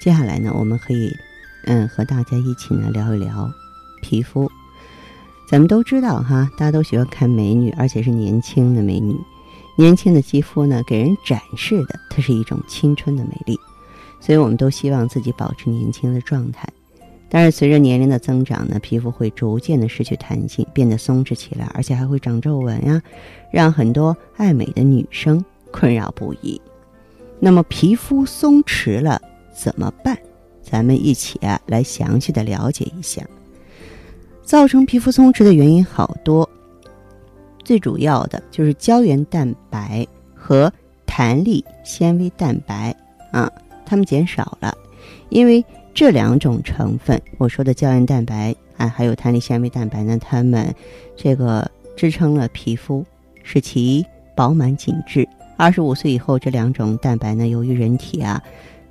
接下来呢，我们可以，嗯，和大家一起呢聊一聊皮肤。咱们都知道哈，大家都喜欢看美女，而且是年轻的美女。年轻的肌肤呢，给人展示的它是一种青春的美丽，所以我们都希望自己保持年轻的状态。但是随着年龄的增长呢，皮肤会逐渐的失去弹性，变得松弛起来，而且还会长皱纹呀，让很多爱美的女生困扰不已。那么皮肤松弛了。怎么办？咱们一起啊来详细的了解一下。造成皮肤松弛的原因好多，最主要的就是胶原蛋白和弹力纤维蛋白啊，它们减少了。因为这两种成分，我说的胶原蛋白啊，还有弹力纤维蛋白呢，它们这个支撑了皮肤，使其饱满紧致。二十五岁以后，这两种蛋白呢，由于人体啊。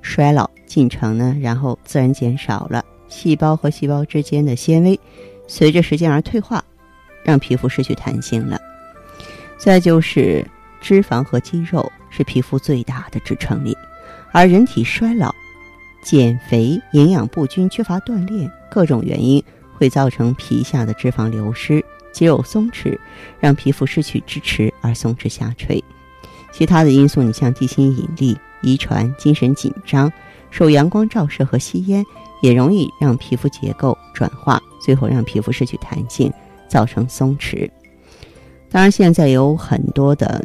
衰老进程呢，然后自然减少了，细胞和细胞之间的纤维随着时间而退化，让皮肤失去弹性了。再就是脂肪和肌肉是皮肤最大的支撑力，而人体衰老、减肥、营养不均、缺乏锻炼，各种原因会造成皮下的脂肪流失、肌肉松弛，让皮肤失去支持而松弛下垂。其他的因素，你像地心引力。遗传、精神紧张、受阳光照射和吸烟，也容易让皮肤结构转化，最后让皮肤失去弹性，造成松弛。当然，现在有很多的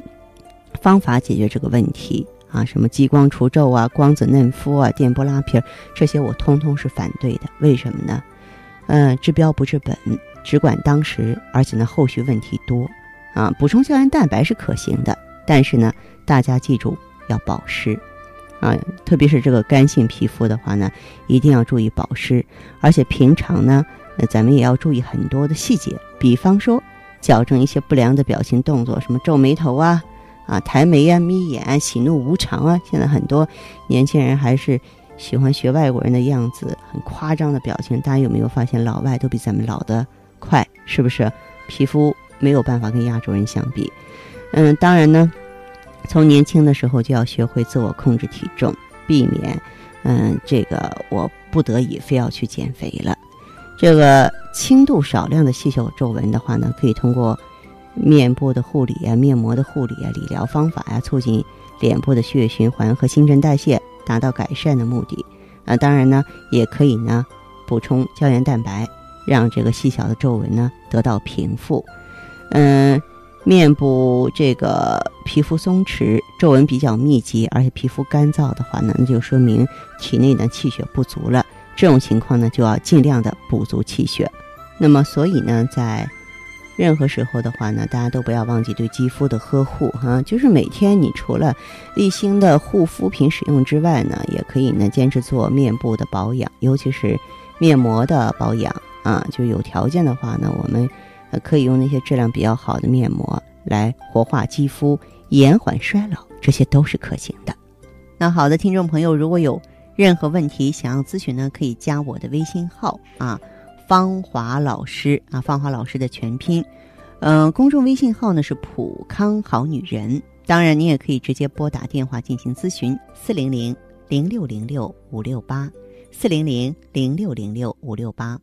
方法解决这个问题啊，什么激光除皱啊、光子嫩肤啊、电波拉皮儿，这些我通通是反对的。为什么呢？嗯，治标不治本，只管当时，而且呢，后续问题多啊。补充胶原蛋白是可行的，但是呢，大家记住。要保湿，啊，特别是这个干性皮肤的话呢，一定要注意保湿。而且平常呢，呃，咱们也要注意很多的细节，比方说矫正一些不良的表情动作，什么皱眉头啊，啊，抬眉啊，眯眼，喜怒无常啊。现在很多年轻人还是喜欢学外国人的样子，很夸张的表情。大家有没有发现，老外都比咱们老得快？是不是？皮肤没有办法跟亚洲人相比。嗯，当然呢。从年轻的时候就要学会自我控制体重，避免，嗯，这个我不得已非要去减肥了。这个轻度少量的细小皱纹的话呢，可以通过面部的护理啊、面膜的护理啊、理疗方法呀，促进脸部的血液循环和新陈代谢，达到改善的目的。啊，当然呢，也可以呢补充胶原蛋白，让这个细小的皱纹呢得到平复。嗯。面部这个皮肤松弛、皱纹比较密集，而且皮肤干燥的话呢，那就说明体内的气血不足了。这种情况呢，就要尽量的补足气血。那么，所以呢，在任何时候的话呢，大家都不要忘记对肌肤的呵护哈。就是每天你除了例行的护肤品使用之外呢，也可以呢坚持做面部的保养，尤其是面膜的保养啊。就有条件的话呢，我们。可以用那些质量比较好的面膜来活化肌肤、延缓衰老，这些都是可行的。那好的，听众朋友，如果有任何问题想要咨询呢，可以加我的微信号啊，芳华老师啊，芳华老师的全拼，嗯，公众微信号呢是普康好女人。当然，你也可以直接拨打电话进行咨询，四零零零六零六五六八，四零零零六零六五六八。